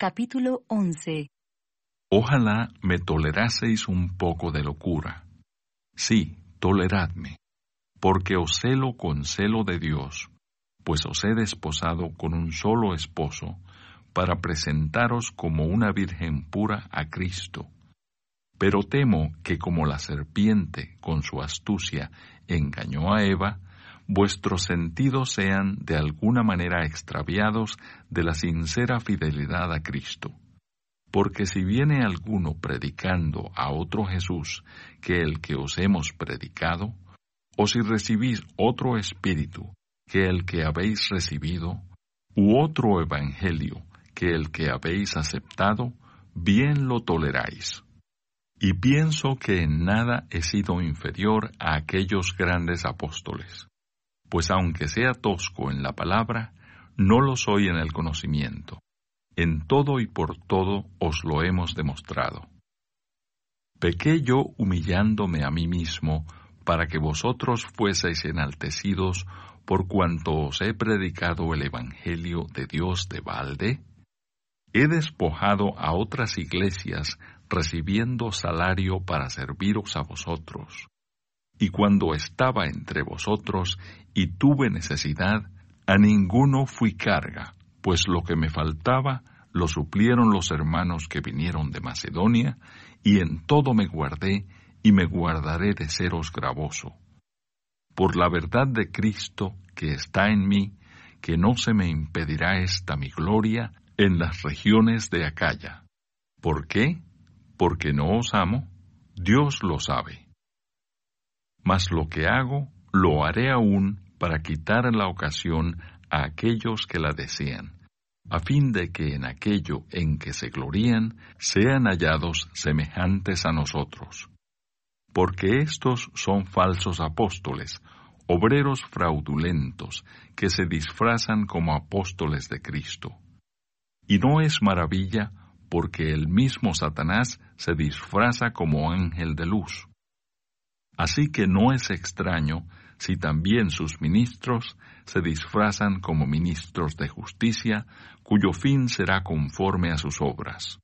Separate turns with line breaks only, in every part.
capítulo 11.
Ojalá me toleraseis un poco de locura. Sí, toleradme, porque os celo con celo de Dios, pues os he desposado con un solo esposo, para presentaros como una virgen pura a Cristo. Pero temo que como la serpiente con su astucia engañó a Eva, vuestros sentidos sean de alguna manera extraviados de la sincera fidelidad a Cristo. Porque si viene alguno predicando a otro Jesús que el que os hemos predicado, o si recibís otro espíritu que el que habéis recibido, u otro evangelio que el que habéis aceptado, bien lo toleráis. Y pienso que en nada he sido inferior a aquellos grandes apóstoles pues aunque sea tosco en la palabra, no lo soy en el conocimiento. En todo y por todo os lo hemos demostrado. Pequé yo humillándome a mí mismo para que vosotros fueseis enaltecidos por cuanto os he predicado el Evangelio de Dios de balde? He despojado a otras iglesias recibiendo salario para serviros a vosotros. Y cuando estaba entre vosotros y tuve necesidad, a ninguno fui carga, pues lo que me faltaba lo suplieron los hermanos que vinieron de Macedonia, y en todo me guardé y me guardaré de seros gravoso. Por la verdad de Cristo que está en mí, que no se me impedirá esta mi gloria en las regiones de Acaya. ¿Por qué? Porque no os amo, Dios lo sabe mas lo que hago lo haré aún para quitar la ocasión a aquellos que la desean, a fin de que en aquello en que se glorían sean hallados semejantes a nosotros. Porque estos son falsos apóstoles, obreros fraudulentos, que se disfrazan como apóstoles de Cristo. Y no es maravilla, porque el mismo Satanás se disfraza como ángel de luz. Así que no es extraño si también sus ministros se disfrazan como ministros de justicia, cuyo fin será conforme a sus obras.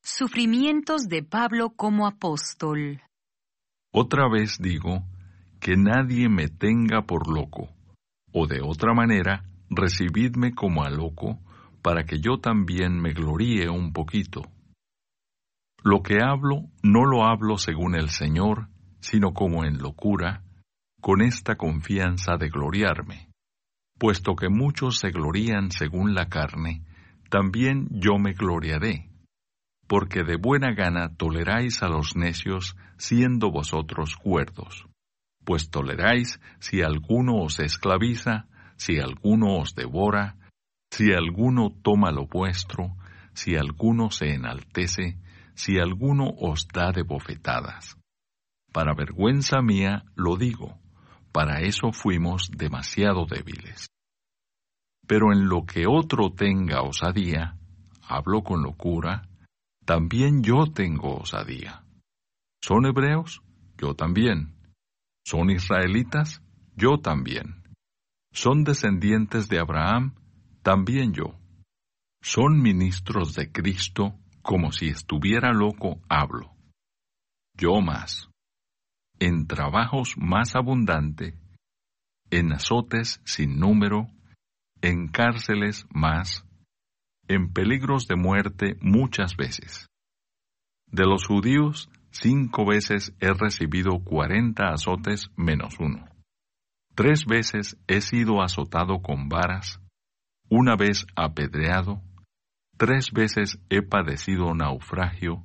Sufrimientos de Pablo como apóstol.
Otra vez digo, que nadie me tenga por loco, o de otra manera, recibidme como a loco, para que yo también me gloríe un poquito. Lo que hablo no lo hablo según el Señor, sino como en locura, con esta confianza de gloriarme. Puesto que muchos se glorían según la carne, también yo me gloriaré, porque de buena gana toleráis a los necios, siendo vosotros cuerdos. Pues toleráis si alguno os esclaviza, si alguno os devora, si alguno toma lo vuestro, si alguno se enaltece, si alguno os da de bofetadas. Para vergüenza mía lo digo, para eso fuimos demasiado débiles. Pero en lo que otro tenga osadía, hablo con locura, también yo tengo osadía. ¿Son hebreos? Yo también. ¿Son israelitas? Yo también. ¿Son descendientes de Abraham? También yo. ¿Son ministros de Cristo? Como si estuviera loco, hablo. Yo más en trabajos más abundante, en azotes sin número, en cárceles más, en peligros de muerte muchas veces. De los judíos, cinco veces he recibido cuarenta azotes menos uno. Tres veces he sido azotado con varas, una vez apedreado, tres veces he padecido naufragio,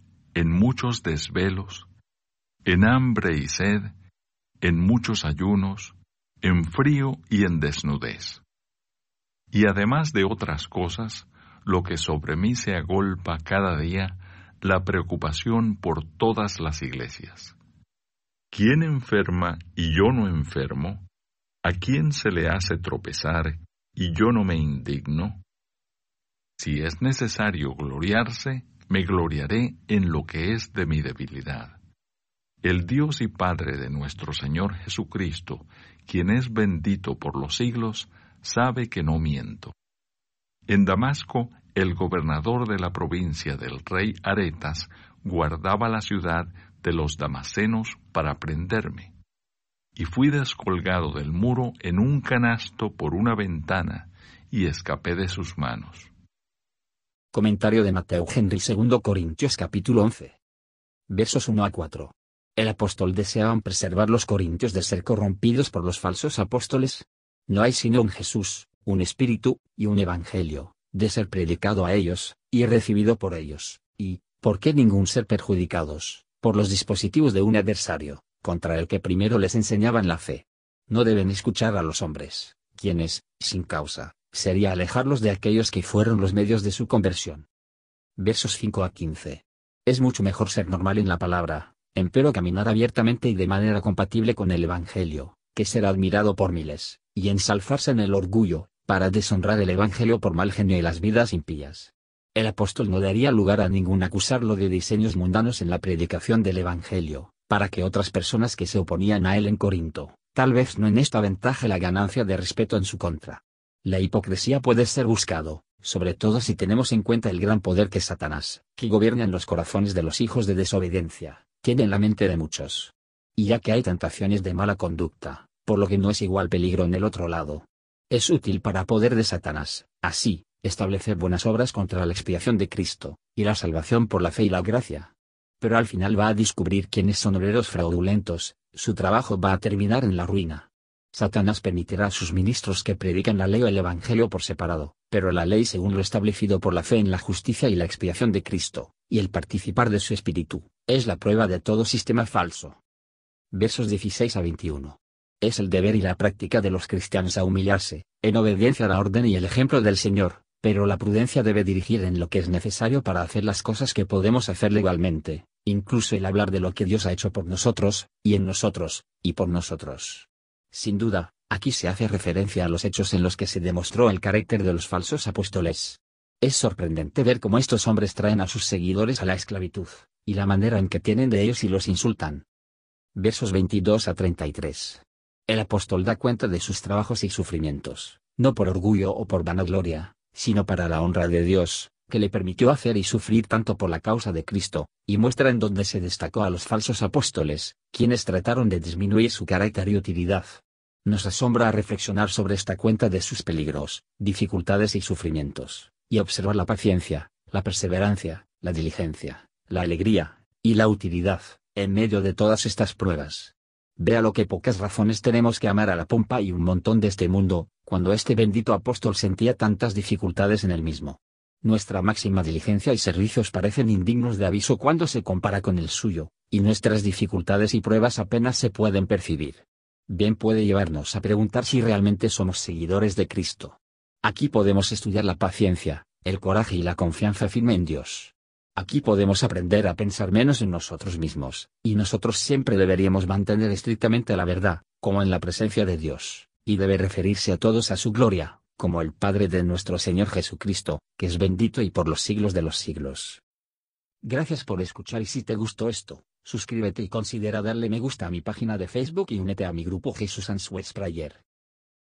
en muchos desvelos, en hambre y sed, en muchos ayunos, en frío y en desnudez. Y además de otras cosas, lo que sobre mí se agolpa cada día, la preocupación por todas las iglesias. ¿Quién enferma y yo no enfermo? ¿A quién se le hace tropezar y yo no me indigno? Si es necesario gloriarse, me gloriaré en lo que es de mi debilidad. El Dios y Padre de nuestro Señor Jesucristo, quien es bendito por los siglos, sabe que no miento. En Damasco, el gobernador de la provincia del rey Aretas guardaba la ciudad de los damasenos para prenderme. Y fui descolgado del muro en un canasto por una ventana y escapé de sus manos.
Comentario de Mateo Henry 2 Corintios capítulo 11. Versos 1 a 4. El apóstol deseaban preservar los corintios de ser corrompidos por los falsos apóstoles. No hay sino un Jesús, un Espíritu, y un Evangelio, de ser predicado a ellos, y recibido por ellos, y, ¿por qué ningún ser perjudicados, por los dispositivos de un adversario, contra el que primero les enseñaban la fe? No deben escuchar a los hombres, quienes, sin causa, sería alejarlos de aquellos que fueron los medios de su conversión. Versos 5 a 15. Es mucho mejor ser normal en la palabra, empero caminar abiertamente y de manera compatible con el Evangelio, que ser admirado por miles, y ensalzarse en el orgullo, para deshonrar el Evangelio por mal genio y las vidas impías. El apóstol no daría lugar a ningún acusarlo de diseños mundanos en la predicación del Evangelio, para que otras personas que se oponían a él en Corinto, tal vez no en esta ventaja la ganancia de respeto en su contra. La hipocresía puede ser buscado, sobre todo si tenemos en cuenta el gran poder que Satanás, que gobierna en los corazones de los hijos de desobediencia, tiene en la mente de muchos. Y ya que hay tentaciones de mala conducta, por lo que no es igual peligro en el otro lado. Es útil para poder de Satanás, así, establecer buenas obras contra la expiación de Cristo, y la salvación por la fe y la gracia. Pero al final va a descubrir quiénes son obreros fraudulentos, su trabajo va a terminar en la ruina. Satanás permitirá a sus ministros que prediquen la ley o el Evangelio por separado, pero la ley según lo establecido por la fe en la justicia y la expiación de Cristo, y el participar de su espíritu, es la prueba de todo sistema falso. Versos 16 a 21. Es el deber y la práctica de los cristianos a humillarse, en obediencia a la orden y el ejemplo del Señor, pero la prudencia debe dirigir en lo que es necesario para hacer las cosas que podemos hacer legalmente, incluso el hablar de lo que Dios ha hecho por nosotros, y en nosotros, y por nosotros. Sin duda, aquí se hace referencia a los hechos en los que se demostró el carácter de los falsos apóstoles. Es sorprendente ver cómo estos hombres traen a sus seguidores a la esclavitud, y la manera en que tienen de ellos y los insultan. Versos 22 a 33. El apóstol da cuenta de sus trabajos y sufrimientos, no por orgullo o por vanagloria, sino para la honra de Dios, que le permitió hacer y sufrir tanto por la causa de Cristo, y muestra en donde se destacó a los falsos apóstoles, quienes trataron de disminuir su carácter y utilidad. Nos asombra reflexionar sobre esta cuenta de sus peligros, dificultades y sufrimientos, y observar la paciencia, la perseverancia, la diligencia, la alegría, y la utilidad, en medio de todas estas pruebas. Vea lo que pocas razones tenemos que amar a la pompa y un montón de este mundo, cuando este bendito apóstol sentía tantas dificultades en el mismo. Nuestra máxima diligencia y servicios parecen indignos de aviso cuando se compara con el suyo, y nuestras dificultades y pruebas apenas se pueden percibir. Bien puede llevarnos a preguntar si realmente somos seguidores de Cristo. Aquí podemos estudiar la paciencia, el coraje y la confianza firme en Dios. Aquí podemos aprender a pensar menos en nosotros mismos, y nosotros siempre deberíamos mantener estrictamente la verdad, como en la presencia de Dios, y debe referirse a todos a su gloria, como el Padre de nuestro Señor Jesucristo, que es bendito y por los siglos de los siglos. Gracias por escuchar y si te gustó esto, suscríbete y considera darle me gusta a mi página de Facebook y únete a mi grupo Jesús Answers Prayer.